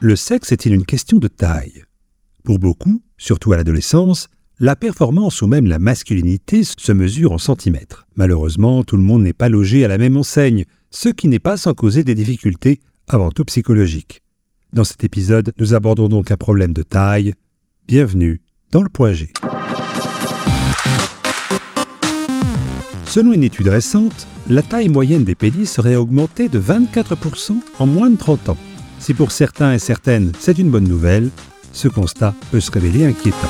Le sexe est-il une question de taille? Pour beaucoup, surtout à l'adolescence, la performance ou même la masculinité se mesure en centimètres. Malheureusement, tout le monde n'est pas logé à la même enseigne, ce qui n'est pas sans causer des difficultés, avant tout psychologiques. Dans cet épisode, nous abordons donc un problème de taille. Bienvenue dans le point G. Selon une étude récente, la taille moyenne des pénis serait augmentée de 24% en moins de 30 ans. Si pour certains et certaines c'est une bonne nouvelle, ce constat peut se révéler inquiétant.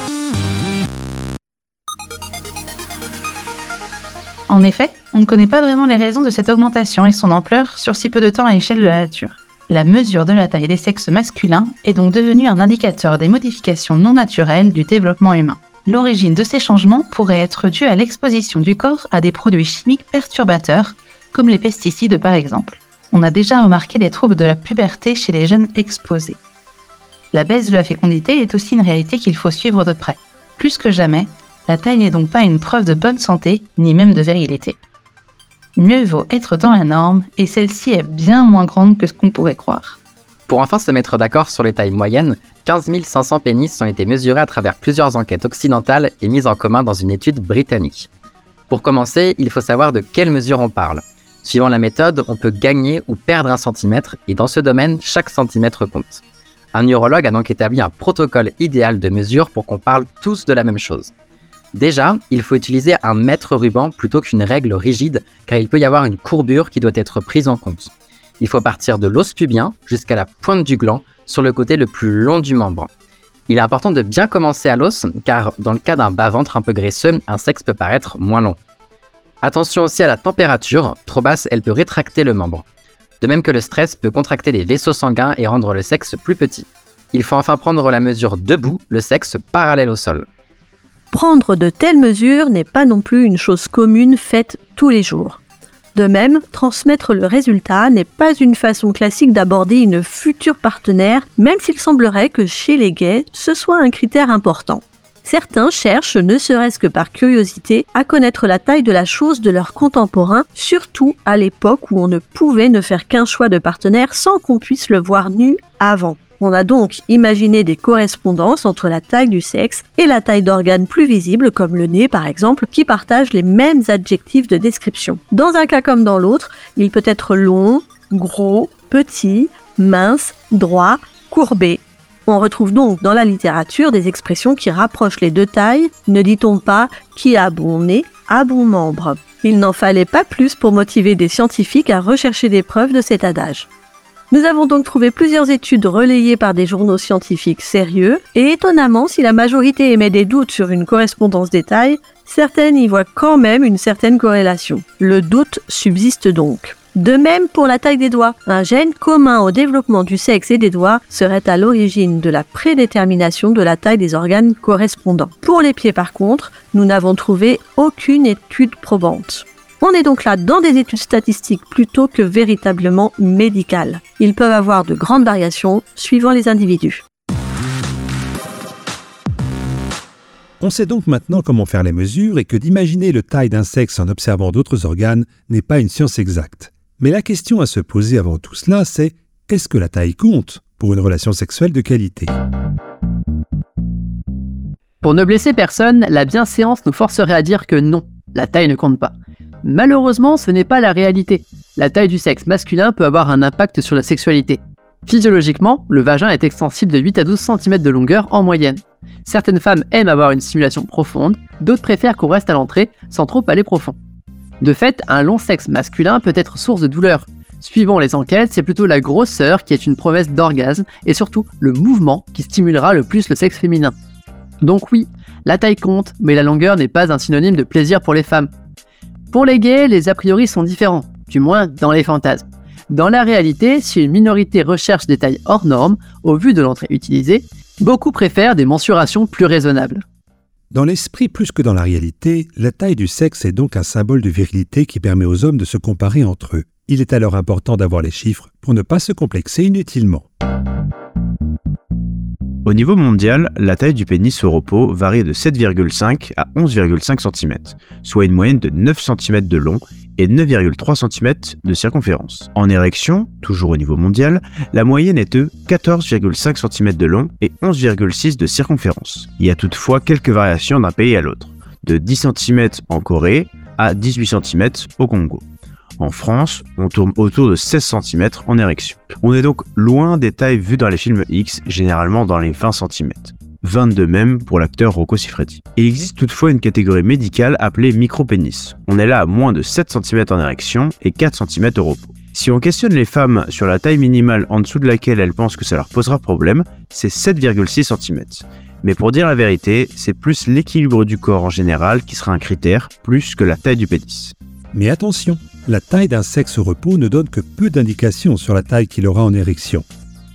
En effet, on ne connaît pas vraiment les raisons de cette augmentation et son ampleur sur si peu de temps à l'échelle de la nature. La mesure de la taille des sexes masculins est donc devenue un indicateur des modifications non naturelles du développement humain. L'origine de ces changements pourrait être due à l'exposition du corps à des produits chimiques perturbateurs, comme les pesticides par exemple. On a déjà remarqué des troubles de la puberté chez les jeunes exposés. La baisse de la fécondité est aussi une réalité qu'il faut suivre de près. Plus que jamais, la taille n'est donc pas une preuve de bonne santé, ni même de virilité. Mieux vaut être dans la norme, et celle-ci est bien moins grande que ce qu'on pourrait croire. Pour enfin se mettre d'accord sur les tailles moyennes, 15 500 pénis ont été mesurés à travers plusieurs enquêtes occidentales et mises en commun dans une étude britannique. Pour commencer, il faut savoir de quelle mesure on parle. Suivant la méthode, on peut gagner ou perdre un centimètre, et dans ce domaine, chaque centimètre compte. Un urologue a donc établi un protocole idéal de mesure pour qu'on parle tous de la même chose. Déjà, il faut utiliser un mètre ruban plutôt qu'une règle rigide, car il peut y avoir une courbure qui doit être prise en compte. Il faut partir de l'os pubien jusqu'à la pointe du gland, sur le côté le plus long du membre. Il est important de bien commencer à l'os, car dans le cas d'un bas-ventre un peu graisseux, un sexe peut paraître moins long. Attention aussi à la température, trop basse, elle peut rétracter le membre. De même que le stress peut contracter les vaisseaux sanguins et rendre le sexe plus petit. Il faut enfin prendre la mesure debout, le sexe parallèle au sol. Prendre de telles mesures n'est pas non plus une chose commune faite tous les jours. De même, transmettre le résultat n'est pas une façon classique d'aborder une future partenaire, même s'il semblerait que chez les gays, ce soit un critère important. Certains cherchent, ne serait-ce que par curiosité, à connaître la taille de la chose de leurs contemporains, surtout à l'époque où on ne pouvait ne faire qu'un choix de partenaire sans qu'on puisse le voir nu avant. On a donc imaginé des correspondances entre la taille du sexe et la taille d'organes plus visibles comme le nez par exemple qui partagent les mêmes adjectifs de description. Dans un cas comme dans l'autre, il peut être long, gros, petit, mince, droit, courbé. On retrouve donc dans la littérature des expressions qui rapprochent les deux tailles, ne dit-on pas qui a bon nez a bon membre? Il n'en fallait pas plus pour motiver des scientifiques à rechercher des preuves de cet adage. Nous avons donc trouvé plusieurs études relayées par des journaux scientifiques sérieux, et étonnamment, si la majorité émet des doutes sur une correspondance des tailles, certaines y voient quand même une certaine corrélation. Le doute subsiste donc. De même pour la taille des doigts. Un gène commun au développement du sexe et des doigts serait à l'origine de la prédétermination de la taille des organes correspondants. Pour les pieds par contre, nous n'avons trouvé aucune étude probante. On est donc là dans des études statistiques plutôt que véritablement médicales. Ils peuvent avoir de grandes variations suivant les individus. On sait donc maintenant comment faire les mesures et que d'imaginer le taille d'un sexe en observant d'autres organes n'est pas une science exacte. Mais la question à se poser avant tout cela, c'est est-ce que la taille compte pour une relation sexuelle de qualité? Pour ne blesser personne, la bienséance nous forcerait à dire que non, la taille ne compte pas. Malheureusement, ce n'est pas la réalité. La taille du sexe masculin peut avoir un impact sur la sexualité. Physiologiquement, le vagin est extensible de 8 à 12 cm de longueur en moyenne. Certaines femmes aiment avoir une stimulation profonde, d'autres préfèrent qu'on reste à l'entrée sans trop aller profond. De fait, un long sexe masculin peut être source de douleur. Suivant les enquêtes, c'est plutôt la grosseur qui est une promesse d'orgasme et surtout le mouvement qui stimulera le plus le sexe féminin. Donc oui, la taille compte, mais la longueur n'est pas un synonyme de plaisir pour les femmes. Pour les gays, les a priori sont différents, du moins dans les fantasmes. Dans la réalité, si une minorité recherche des tailles hors normes, au vu de l'entrée utilisée, beaucoup préfèrent des mensurations plus raisonnables. Dans l'esprit plus que dans la réalité, la taille du sexe est donc un symbole de virilité qui permet aux hommes de se comparer entre eux. Il est alors important d'avoir les chiffres pour ne pas se complexer inutilement. Au niveau mondial, la taille du pénis au repos varie de 7,5 à 11,5 cm, soit une moyenne de 9 cm de long et 9,3 cm de circonférence. En érection, toujours au niveau mondial, la moyenne est de 14,5 cm de long et 11,6 de circonférence. Il y a toutefois quelques variations d'un pays à l'autre, de 10 cm en Corée à 18 cm au Congo. En France, on tourne autour de 16 cm en érection. On est donc loin des tailles vues dans les films X, généralement dans les 20 cm. 22 même pour l'acteur Rocco Siffredi. Il existe toutefois une catégorie médicale appelée micropénis. On est là à moins de 7 cm en érection et 4 cm au repos. Si on questionne les femmes sur la taille minimale en dessous de laquelle elles pensent que ça leur posera problème, c'est 7,6 cm. Mais pour dire la vérité, c'est plus l'équilibre du corps en général qui sera un critère, plus que la taille du pénis. Mais attention, la taille d'un sexe au repos ne donne que peu d'indications sur la taille qu'il aura en érection.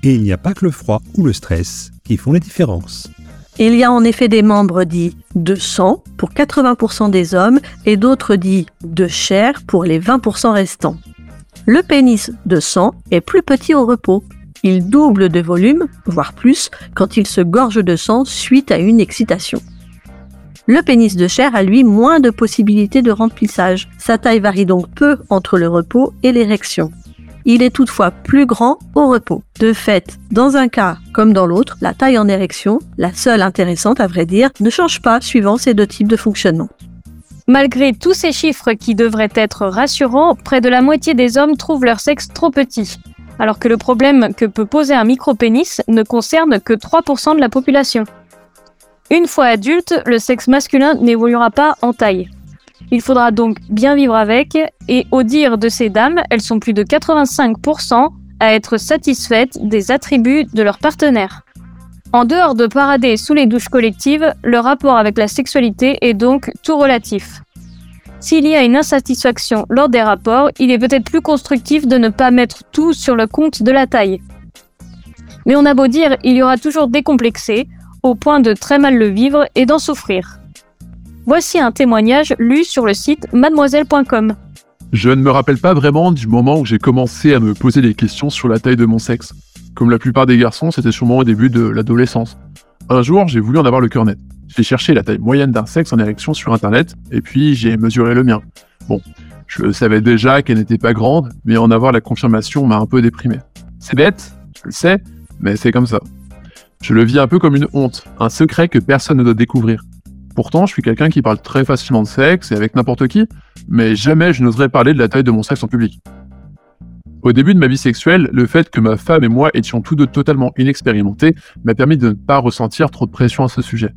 Et il n'y a pas que le froid ou le stress qui font la différence. Il y a en effet des membres dits de sang pour 80% des hommes et d'autres dits de chair pour les 20% restants. Le pénis de sang est plus petit au repos. Il double de volume, voire plus, quand il se gorge de sang suite à une excitation. Le pénis de chair a lui moins de possibilités de remplissage. Sa taille varie donc peu entre le repos et l'érection. Il est toutefois plus grand au repos. De fait, dans un cas comme dans l'autre, la taille en érection, la seule intéressante à vrai dire, ne change pas suivant ces deux types de fonctionnement. Malgré tous ces chiffres qui devraient être rassurants, près de la moitié des hommes trouvent leur sexe trop petit, alors que le problème que peut poser un micropénis ne concerne que 3% de la population. Une fois adulte, le sexe masculin n'évoluera pas en taille. Il faudra donc bien vivre avec, et au dire de ces dames, elles sont plus de 85% à être satisfaites des attributs de leur partenaire. En dehors de parader sous les douches collectives, le rapport avec la sexualité est donc tout relatif. S'il y a une insatisfaction lors des rapports, il est peut-être plus constructif de ne pas mettre tout sur le compte de la taille. Mais on a beau dire, il y aura toujours décomplexé, au point de très mal le vivre et d'en souffrir. Voici un témoignage lu sur le site mademoiselle.com. Je ne me rappelle pas vraiment du moment où j'ai commencé à me poser des questions sur la taille de mon sexe. Comme la plupart des garçons, c'était sûrement au début de l'adolescence. Un jour, j'ai voulu en avoir le cœur net. J'ai cherché la taille moyenne d'un sexe en érection sur internet, et puis j'ai mesuré le mien. Bon, je savais déjà qu'elle n'était pas grande, mais en avoir la confirmation m'a un peu déprimé. C'est bête, je le sais, mais c'est comme ça. Je le vis un peu comme une honte, un secret que personne ne doit découvrir. Pourtant, je suis quelqu'un qui parle très facilement de sexe et avec n'importe qui, mais jamais je n'oserais parler de la taille de mon sexe en public. Au début de ma vie sexuelle, le fait que ma femme et moi étions tous deux totalement inexpérimentés m'a permis de ne pas ressentir trop de pression à ce sujet.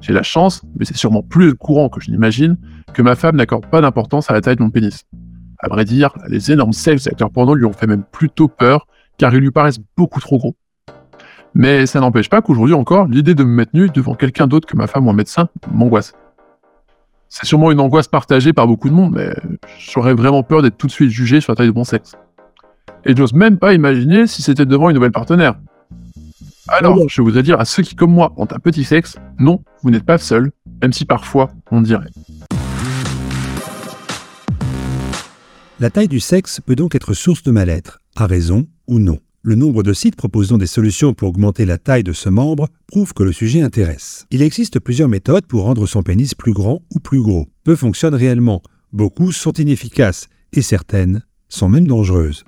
J'ai la chance, mais c'est sûrement plus courant que je n'imagine, que ma femme n'accorde pas d'importance à la taille de mon pénis. À vrai dire, les énormes sex acteurs porno lui ont fait même plutôt peur, car ils lui paraissent beaucoup trop gros. Mais ça n'empêche pas qu'aujourd'hui encore, l'idée de me mettre nu devant quelqu'un d'autre que ma femme ou un médecin m'angoisse. C'est sûrement une angoisse partagée par beaucoup de monde, mais j'aurais vraiment peur d'être tout de suite jugé sur la taille de mon sexe. Et j'ose même pas imaginer si c'était devant une nouvelle partenaire. Alors, je voudrais dire à ceux qui, comme moi, ont un petit sexe, non, vous n'êtes pas seul, même si parfois on dirait. La taille du sexe peut donc être source de mal-être, à raison ou non. Le nombre de sites proposant des solutions pour augmenter la taille de ce membre prouve que le sujet intéresse. Il existe plusieurs méthodes pour rendre son pénis plus grand ou plus gros. Peu fonctionnent réellement, beaucoup sont inefficaces et certaines sont même dangereuses.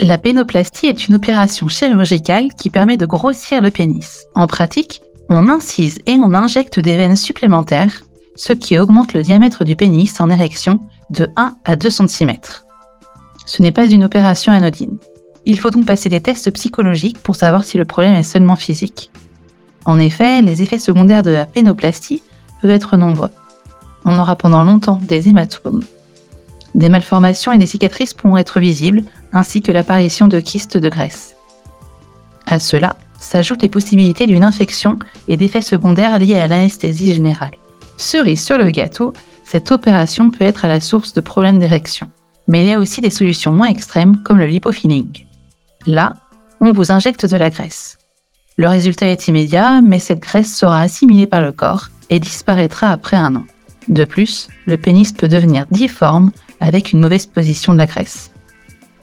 La pénoplastie est une opération chirurgicale qui permet de grossir le pénis. En pratique, on incise et on injecte des veines supplémentaires, ce qui augmente le diamètre du pénis en érection de 1 à 2 cm. Ce n'est pas une opération anodine. Il faut donc passer des tests psychologiques pour savoir si le problème est seulement physique. En effet, les effets secondaires de la pénoplastie peuvent être nombreux. On aura pendant longtemps des hématomes. Des malformations et des cicatrices pourront être visibles, ainsi que l'apparition de kystes de graisse. À cela s'ajoutent les possibilités d'une infection et d'effets secondaires liés à l'anesthésie générale. Cerise sur le gâteau, cette opération peut être à la source de problèmes d'érection mais il y a aussi des solutions moins extrêmes comme le lipofilling. Là, on vous injecte de la graisse. Le résultat est immédiat, mais cette graisse sera assimilée par le corps et disparaîtra après un an. De plus, le pénis peut devenir difforme avec une mauvaise position de la graisse.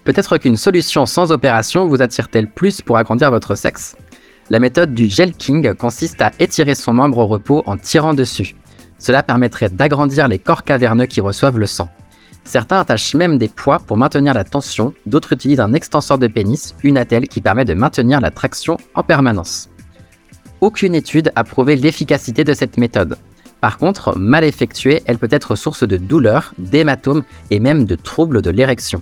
Peut-être qu'une solution sans opération vous attire-t-elle plus pour agrandir votre sexe? La méthode du gel king consiste à étirer son membre au repos en tirant dessus. Cela permettrait d'agrandir les corps caverneux qui reçoivent le sang. Certains attachent même des poids pour maintenir la tension, d'autres utilisent un extenseur de pénis, une attelle qui permet de maintenir la traction en permanence. Aucune étude a prouvé l'efficacité de cette méthode. Par contre, mal effectuée, elle peut être source de douleurs, d'hématomes et même de troubles de l'érection.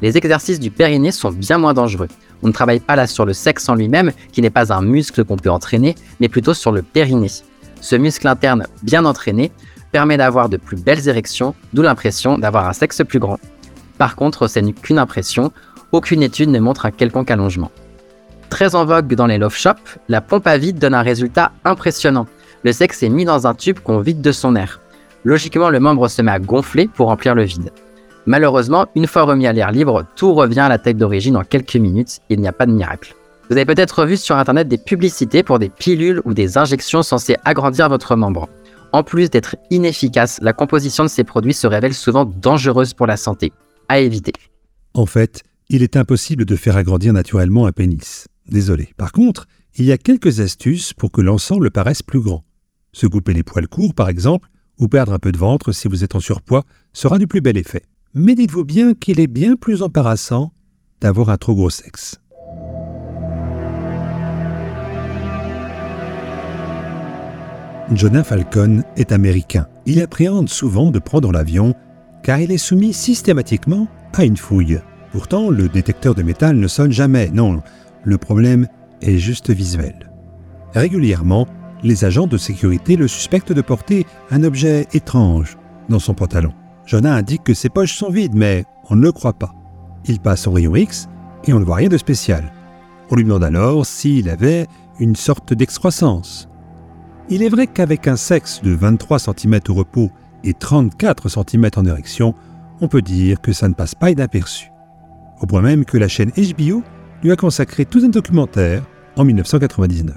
Les exercices du périnée sont bien moins dangereux. On ne travaille pas là sur le sexe en lui-même, qui n'est pas un muscle qu'on peut entraîner, mais plutôt sur le périnée. Ce muscle interne bien entraîné permet d'avoir de plus belles érections, d'où l'impression d'avoir un sexe plus grand. Par contre, ce n'est qu'une impression, aucune étude ne montre un quelconque allongement. Très en vogue dans les love shops, la pompe à vide donne un résultat impressionnant. Le sexe est mis dans un tube qu'on vide de son air. Logiquement, le membre se met à gonfler pour remplir le vide. Malheureusement, une fois remis à l'air libre, tout revient à la tête d'origine en quelques minutes, il n'y a pas de miracle. Vous avez peut-être vu sur internet des publicités pour des pilules ou des injections censées agrandir votre membre. En plus d'être inefficace, la composition de ces produits se révèle souvent dangereuse pour la santé. À éviter. En fait, il est impossible de faire agrandir naturellement un pénis. Désolé. Par contre, il y a quelques astuces pour que l'ensemble paraisse plus grand. Se couper les poils courts, par exemple, ou perdre un peu de ventre si vous êtes en surpoids, sera du plus bel effet. Mais dites-vous bien qu'il est bien plus embarrassant d'avoir un trop gros sexe. Jonah Falcon est américain. Il appréhende souvent de prendre l'avion car il est soumis systématiquement à une fouille. Pourtant, le détecteur de métal ne sonne jamais. Non, le problème est juste visuel. Régulièrement, les agents de sécurité le suspectent de porter un objet étrange dans son pantalon. Jonah indique que ses poches sont vides, mais on ne le croit pas. Il passe au rayon X et on ne voit rien de spécial. On lui demande alors s'il avait une sorte d'excroissance. Il est vrai qu'avec un sexe de 23 cm au repos et 34 cm en érection, on peut dire que ça ne passe pas inaperçu. Au point même que la chaîne HBO lui a consacré tout un documentaire en 1999.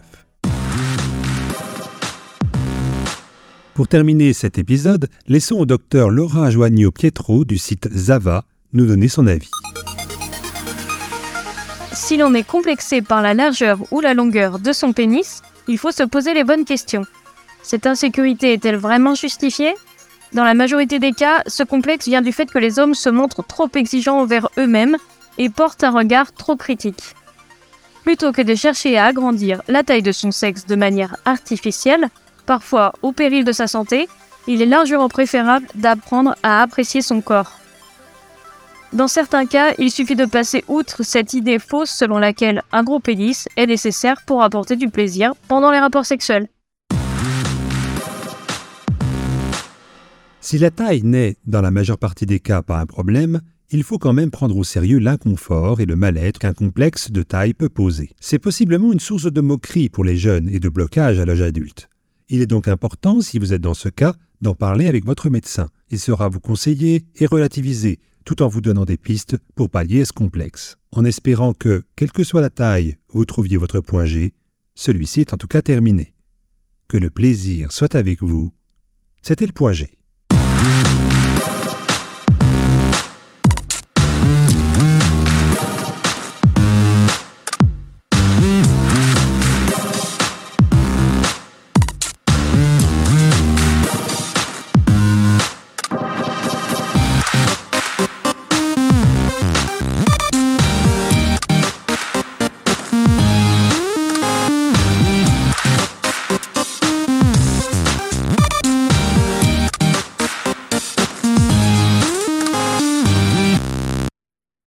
Pour terminer cet épisode, laissons au docteur Laura Joagno Pietro du site Zava nous donner son avis. Si l'on est complexé par la largeur ou la longueur de son pénis, il faut se poser les bonnes questions. Cette insécurité est-elle vraiment justifiée? Dans la majorité des cas, ce complexe vient du fait que les hommes se montrent trop exigeants envers eux-mêmes et portent un regard trop critique. Plutôt que de chercher à agrandir la taille de son sexe de manière artificielle, parfois au péril de sa santé, il est largement préférable d'apprendre à apprécier son corps. Dans certains cas, il suffit de passer outre cette idée fausse selon laquelle un gros pénis est nécessaire pour apporter du plaisir pendant les rapports sexuels. Si la taille n'est, dans la majeure partie des cas, pas un problème, il faut quand même prendre au sérieux l'inconfort et le mal-être qu'un complexe de taille peut poser. C'est possiblement une source de moquerie pour les jeunes et de blocage à l'âge adulte. Il est donc important, si vous êtes dans ce cas, d'en parler avec votre médecin. Il sera vous conseiller et relativiser tout en vous donnant des pistes pour pallier ce complexe. En espérant que, quelle que soit la taille, vous trouviez votre point G, celui-ci est en tout cas terminé. Que le plaisir soit avec vous. C'était le point G.